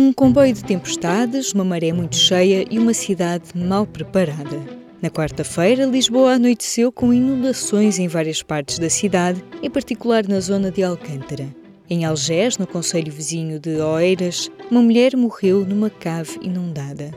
Um comboio de tempestades, uma maré muito cheia e uma cidade mal preparada. Na quarta-feira, Lisboa anoiteceu com inundações em várias partes da cidade, em particular na zona de Alcântara. Em Algés, no concelho vizinho de Oeiras, uma mulher morreu numa cave inundada.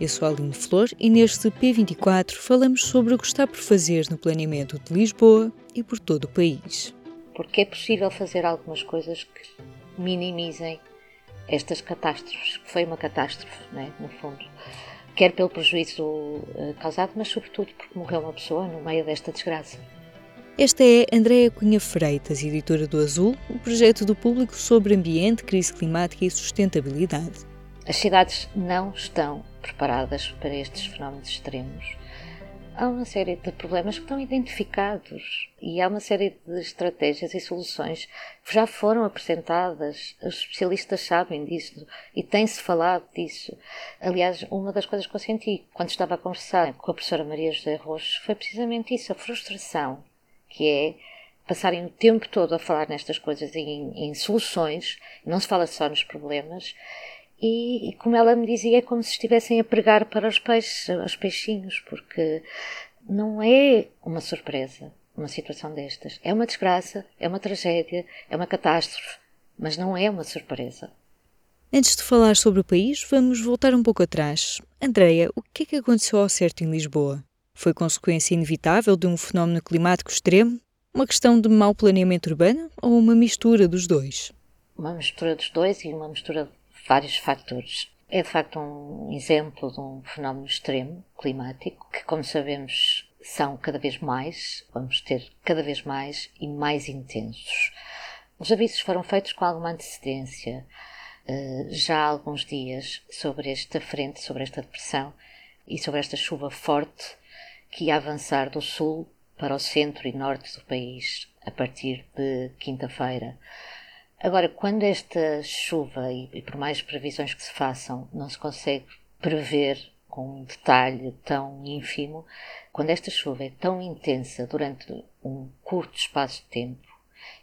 Eu sou Aline Flor e neste P24 falamos sobre o que está por fazer no planeamento de Lisboa e por todo o país. Porque é possível fazer algumas coisas que minimizem estas catástrofes, que foi uma catástrofe, né, no fundo. Quer pelo prejuízo uh, causado, mas sobretudo porque morreu uma pessoa no meio desta desgraça. Esta é Andréa Cunha Freitas, editora do Azul, o projeto do público sobre ambiente, crise climática e sustentabilidade. As cidades não estão preparadas para estes fenómenos extremos há uma série de problemas que estão identificados e há uma série de estratégias e soluções que já foram apresentadas. Os especialistas sabem disso e tem-se falado disso. Aliás, uma das coisas que eu senti quando estava a conversar com a professora Maria José Rocha foi precisamente isso, a frustração, que é passarem o tempo todo a falar nestas coisas em, em soluções, não se fala só nos problemas, e, como ela me dizia, é como se estivessem a pregar para os peixes, os peixinhos, porque não é uma surpresa uma situação destas. É uma desgraça, é uma tragédia, é uma catástrofe, mas não é uma surpresa. Antes de falar sobre o país, vamos voltar um pouco atrás. Andreia, o que é que aconteceu ao certo em Lisboa? Foi consequência inevitável de um fenómeno climático extremo? Uma questão de mau planeamento urbano ou uma mistura dos dois? Uma mistura dos dois e uma mistura vários fatores. É de facto um exemplo de um fenómeno extremo climático que, como sabemos, são cada vez mais, vamos ter cada vez mais e mais intensos. Os avisos foram feitos com alguma antecedência, eh, já há alguns dias, sobre esta frente, sobre esta depressão e sobre esta chuva forte que ia avançar do sul para o centro e norte do país a partir de quinta-feira. Agora, quando esta chuva, e, e por mais previsões que se façam, não se consegue prever com um detalhe tão ínfimo, quando esta chuva é tão intensa durante um curto espaço de tempo,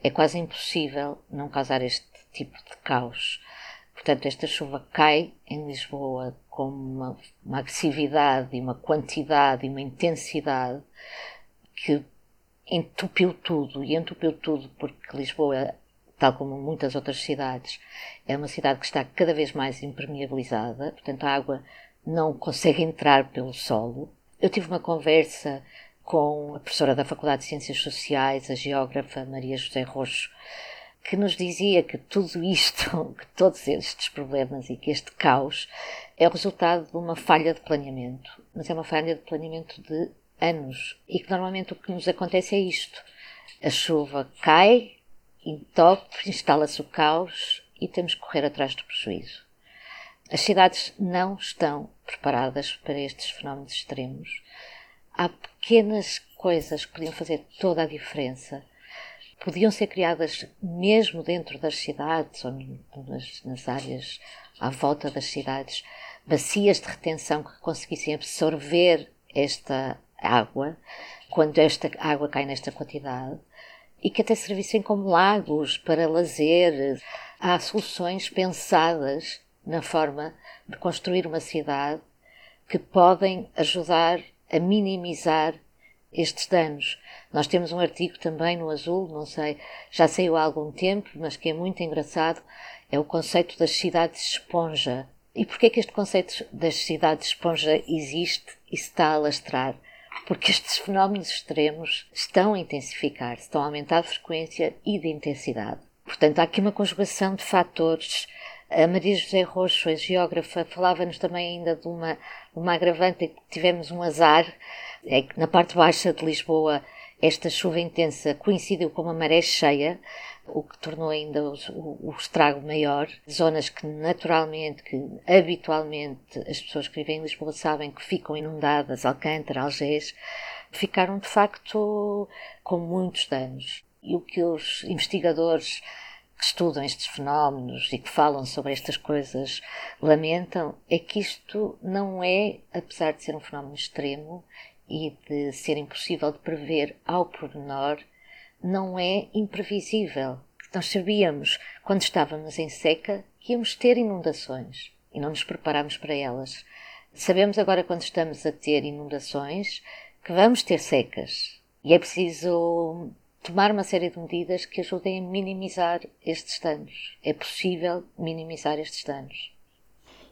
é quase impossível não causar este tipo de caos. Portanto, esta chuva cai em Lisboa com uma, uma agressividade e uma quantidade e uma intensidade que entupiu tudo, e entupiu tudo porque Lisboa tal como muitas outras cidades, é uma cidade que está cada vez mais impermeabilizada, portanto a água não consegue entrar pelo solo. Eu tive uma conversa com a professora da Faculdade de Ciências Sociais, a geógrafa Maria José Roxo, que nos dizia que tudo isto, que todos estes problemas e que este caos é o resultado de uma falha de planeamento, mas é uma falha de planeamento de anos e que normalmente o que nos acontece é isto. A chuva cai, entope, instala-se o caos e temos que correr atrás do prejuízo. As cidades não estão preparadas para estes fenómenos extremos. Há pequenas coisas que podiam fazer toda a diferença. Podiam ser criadas mesmo dentro das cidades ou nas, nas áreas à volta das cidades, bacias de retenção que conseguissem absorver esta água quando esta água cai nesta quantidade e que até servissem como lagos para lazer. Há soluções pensadas na forma de construir uma cidade que podem ajudar a minimizar estes danos. Nós temos um artigo também no Azul, não sei, já saiu há algum tempo, mas que é muito engraçado, é o conceito das cidades esponja. E porquê é que este conceito das cidades esponja existe e se está a alastrar? Porque estes fenómenos extremos estão a intensificar, estão a aumentar de frequência e de intensidade. Portanto, há aqui uma conjugação de fatores. A Maria José Roxo, a geógrafa, falava-nos também ainda de uma, uma agravante em que tivemos um azar, é que na parte baixa de Lisboa esta chuva intensa coincidiu com uma maré cheia, o que tornou ainda o, o, o, estrago maior. Zonas que naturalmente, que habitualmente as pessoas que vivem em Lisboa sabem que ficam inundadas, Alcântara, Algés, ficaram de facto com muitos danos. E o que os investigadores que estudam estes fenómenos e que falam sobre estas coisas lamentam é que isto não é, apesar de ser um fenómeno extremo, e de ser impossível de prever ao pormenor, não é imprevisível. Nós sabíamos, quando estávamos em seca, que íamos ter inundações e não nos preparámos para elas. Sabemos agora, quando estamos a ter inundações, que vamos ter secas e é preciso tomar uma série de medidas que ajudem a minimizar estes danos. É possível minimizar estes danos.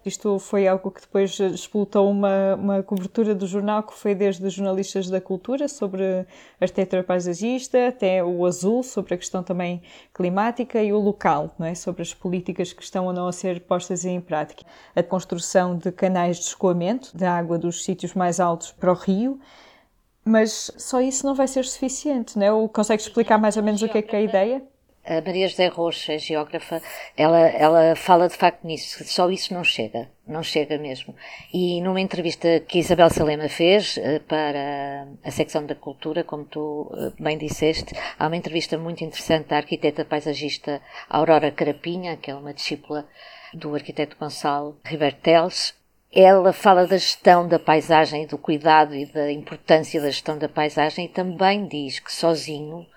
Isto foi algo que depois explotou uma, uma cobertura do jornal que foi desde jornalistas da cultura sobre arquitetura paisagista até o azul sobre a questão também climática e o local, não é? sobre as políticas que estão ou não a ser postas em prática. A construção de canais de escoamento da água dos sítios mais altos para o rio, mas só isso não vai ser suficiente, não é? Ou consegue explicar mais ou menos o que é que é a ideia? A Maria José Rocha, geógrafa, ela, ela fala de facto nisso, só isso não chega, não chega mesmo. E numa entrevista que Isabel Salema fez eh, para a secção da cultura, como tu eh, bem disseste, há uma entrevista muito interessante da arquiteta paisagista Aurora Carapinha, que é uma discípula do arquiteto Gonçalo Ribeiro ela fala da gestão da paisagem, do cuidado e da importância da gestão da paisagem e também diz que sozinho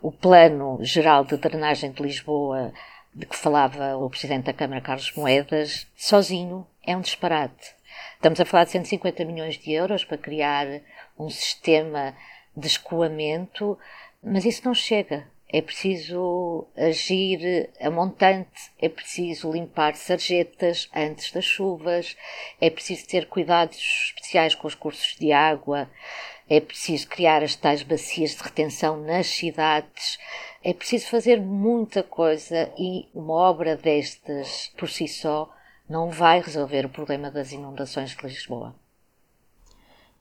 o plano geral de drenagem de Lisboa, de que falava o Presidente da Câmara, Carlos Moedas, sozinho é um disparate. Estamos a falar de 150 milhões de euros para criar um sistema de escoamento, mas isso não chega. É preciso agir a montante, é preciso limpar sarjetas antes das chuvas, é preciso ter cuidados especiais com os cursos de água, é preciso criar as tais bacias de retenção nas cidades, é preciso fazer muita coisa e uma obra destas por si só não vai resolver o problema das inundações de Lisboa.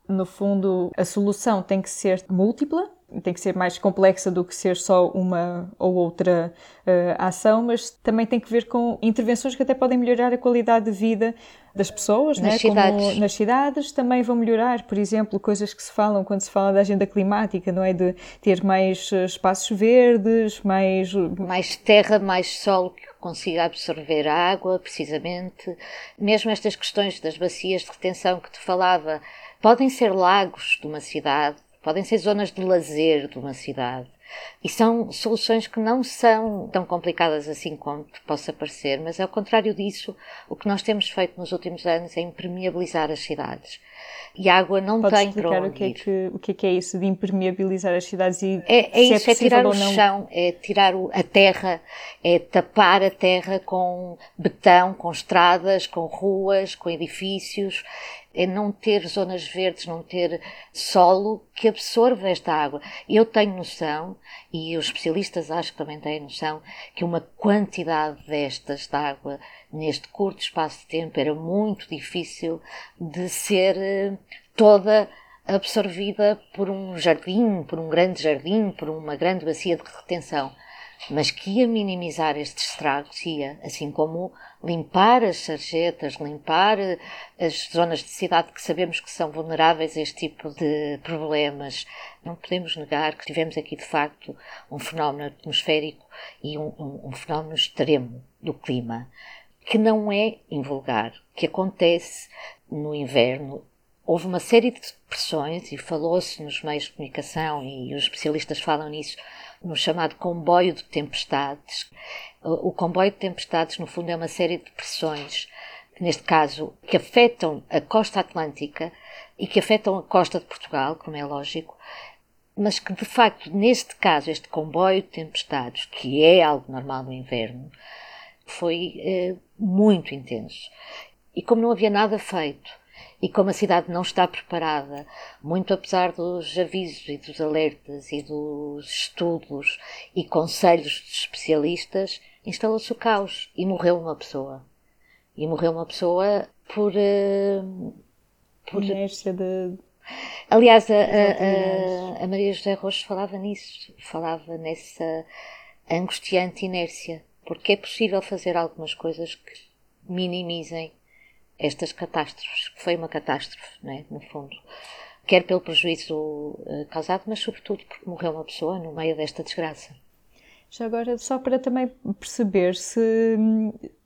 No fundo, a solução tem que ser múltipla, tem que ser mais complexa do que ser só uma ou outra uh, ação, mas também tem que ver com intervenções que até podem melhorar a qualidade de vida das pessoas, nas, né? cidades. Como nas cidades também vão melhorar, por exemplo, coisas que se falam quando se fala da agenda climática, não é de ter mais eh, espaços verdes, mais mais terra, mais solo que consiga absorver a água, precisamente. Mesmo estas questões das bacias de retenção que te falava, podem ser lagos de uma cidade, podem ser zonas de lazer de uma cidade. E são soluções que não são tão complicadas assim como possa parecer, mas ao contrário disso, o que nós temos feito nos últimos anos é impermeabilizar as cidades. E a água não Podes tem para onde o que, é que, o que é que é isso de impermeabilizar as cidades e é, é isso, é, é tirar o chão, é tirar o, a terra, é tapar a terra com betão, com estradas, com ruas, com edifícios, é não ter zonas verdes, não ter solo que absorva esta água. Eu tenho noção, e os especialistas acho que também têm noção, que uma quantidade destas de água neste curto espaço de tempo era muito difícil de ser eh, toda absorvida por um jardim, por um grande jardim, por uma grande bacia de retenção mas que ia minimizar estes estragos, ia, assim como limpar as sarjetas, limpar eh, as zonas de cidade que sabemos que são vulneráveis a este tipo de problemas. Não podemos negar que tivemos aqui, de facto, um fenómeno atmosférico e um, um, um fenómeno extremo do clima, que não é invulgar, que acontece no inverno houve uma série de pressões e falou-se nos meios de comunicação e os especialistas falam nisso no chamado comboio de tempestades. O comboio de tempestades, no fundo, é uma série de pressões, neste caso, que afetam a costa atlântica e que afetam a costa de Portugal, como é lógico, mas que, de facto, neste caso, este comboio de tempestades, que é algo normal no inverno, foi eh, muito intenso. E como não havia nada feito, e como a cidade não está preparada, muito apesar dos avisos e dos alertas e dos estudos e conselhos de especialistas, instalou-se o caos e morreu uma pessoa. E morreu uma pessoa por. Uh, por inércia de. Aliás, a, a, a, Maria José Rocha falava nisso, falava nessa angustiante inércia, porque é possível fazer algumas coisas que minimizem estas catástrofes, que foi uma catástrofe, né, no fundo. Quer pelo prejuízo uh, causado, mas sobretudo porque morreu uma pessoa no meio desta desgraça. Já agora, só para também perceber se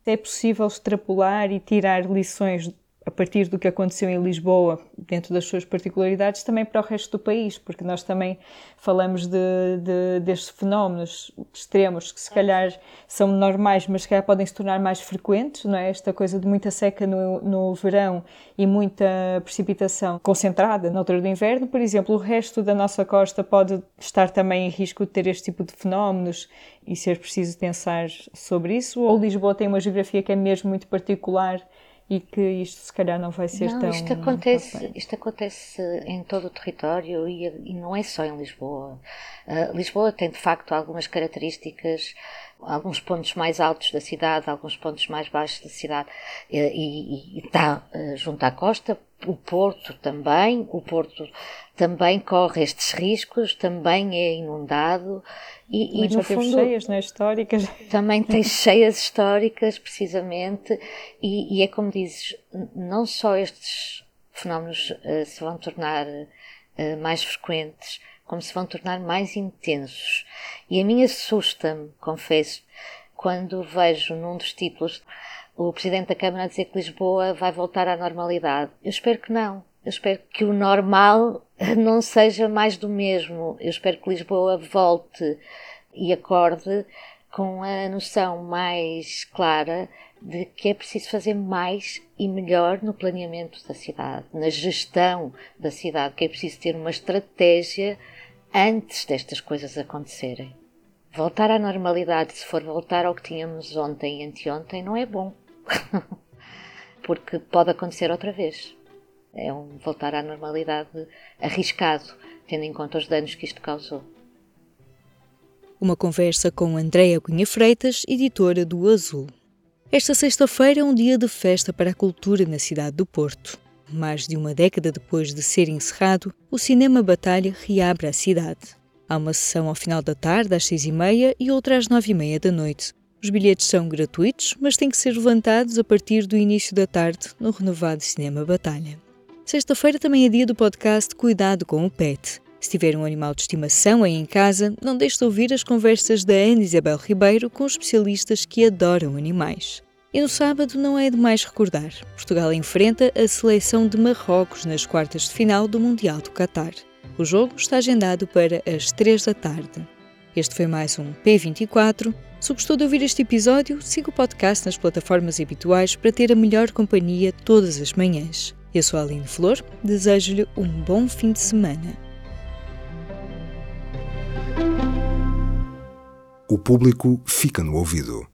é possível extrapolar e tirar lições a partir do que aconteceu em Lisboa, dentro das suas particularidades, também para o resto do país, porque nós também falamos de, de, destes fenómenos extremos que se calhar são normais, mas se calhar podem se tornar mais frequentes, não é? Esta coisa de muita seca no, no verão e muita precipitação concentrada na altura do inverno, por exemplo, o resto da nossa costa pode estar também em risco de ter este tipo de fenómenos e ser preciso pensar sobre isso, ou Lisboa tem uma geografia que é mesmo muito particular e que isto se calhar não vai ser não, tão. Isto acontece, isto acontece em todo o território e, e não é só em Lisboa. Uh, Lisboa tem de facto algumas características, alguns pontos mais altos da cidade, alguns pontos mais baixos da cidade e, e, e está uh, junto à costa. O Porto também, o Porto também corre estes riscos, também é inundado e, e no fundo cheias né, históricas também tem cheias históricas precisamente e, e, é como dizes não só estes fenómenos uh, se vão tornar uh, mais frequentes como se vão tornar mais intensos. E a mim assusta-me confesso quando vejo num dos títulos o Presidente da Câmara dizer que Lisboa vai voltar à normalidade. Eu espero que não. Eu espero que o normal não seja mais do mesmo. Eu espero que Lisboa volte e acorde com a noção mais clara de que é preciso fazer mais e melhor no planeamento da cidade, na gestão da cidade, que é preciso ter uma estratégia antes destas coisas acontecerem. Voltar à normalidade, se for voltar ao que tínhamos ontem e anteontem, não é bom. Porque pode acontecer outra vez. É um voltar à normalidade arriscado, tendo em conta os danos que isto causou. Uma conversa com Andréa Cunha Freitas, editora do Azul. Esta sexta-feira é um dia de festa para a cultura na cidade do Porto. Mais de uma década depois de ser encerrado, o Cinema Batalha reabre a cidade. Há uma sessão ao final da tarde, às seis e meia, e outra às nove e meia da noite. Os bilhetes são gratuitos, mas têm que ser levantados a partir do início da tarde no renovado Cinema Batalha. Sexta-feira também é dia do podcast Cuidado com o Pet. Se tiver um animal de estimação aí em casa, não deixe de ouvir as conversas da Ana Isabel Ribeiro com especialistas que adoram animais. E no sábado não é demais recordar. Portugal enfrenta a seleção de Marrocos nas quartas de final do Mundial do Qatar. O jogo está agendado para as 3 da tarde. Este foi mais um P24. Se gostou de ouvir este episódio, siga o podcast nas plataformas habituais para ter a melhor companhia todas as manhãs. Eu sou a Aline Flor, desejo-lhe um bom fim de semana. O público fica no ouvido.